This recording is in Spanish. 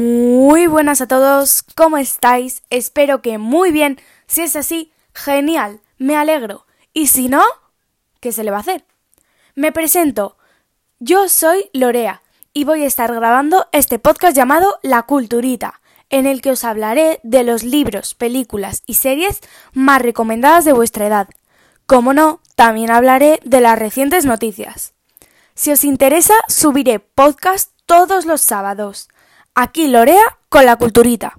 Muy buenas a todos, ¿cómo estáis? Espero que muy bien. Si es así, genial, me alegro. Y si no, ¿qué se le va a hacer? Me presento. Yo soy Lorea y voy a estar grabando este podcast llamado La Culturita, en el que os hablaré de los libros, películas y series más recomendadas de vuestra edad. Como no, también hablaré de las recientes noticias. Si os interesa, subiré podcast todos los sábados. Aquí Lorea con la culturita.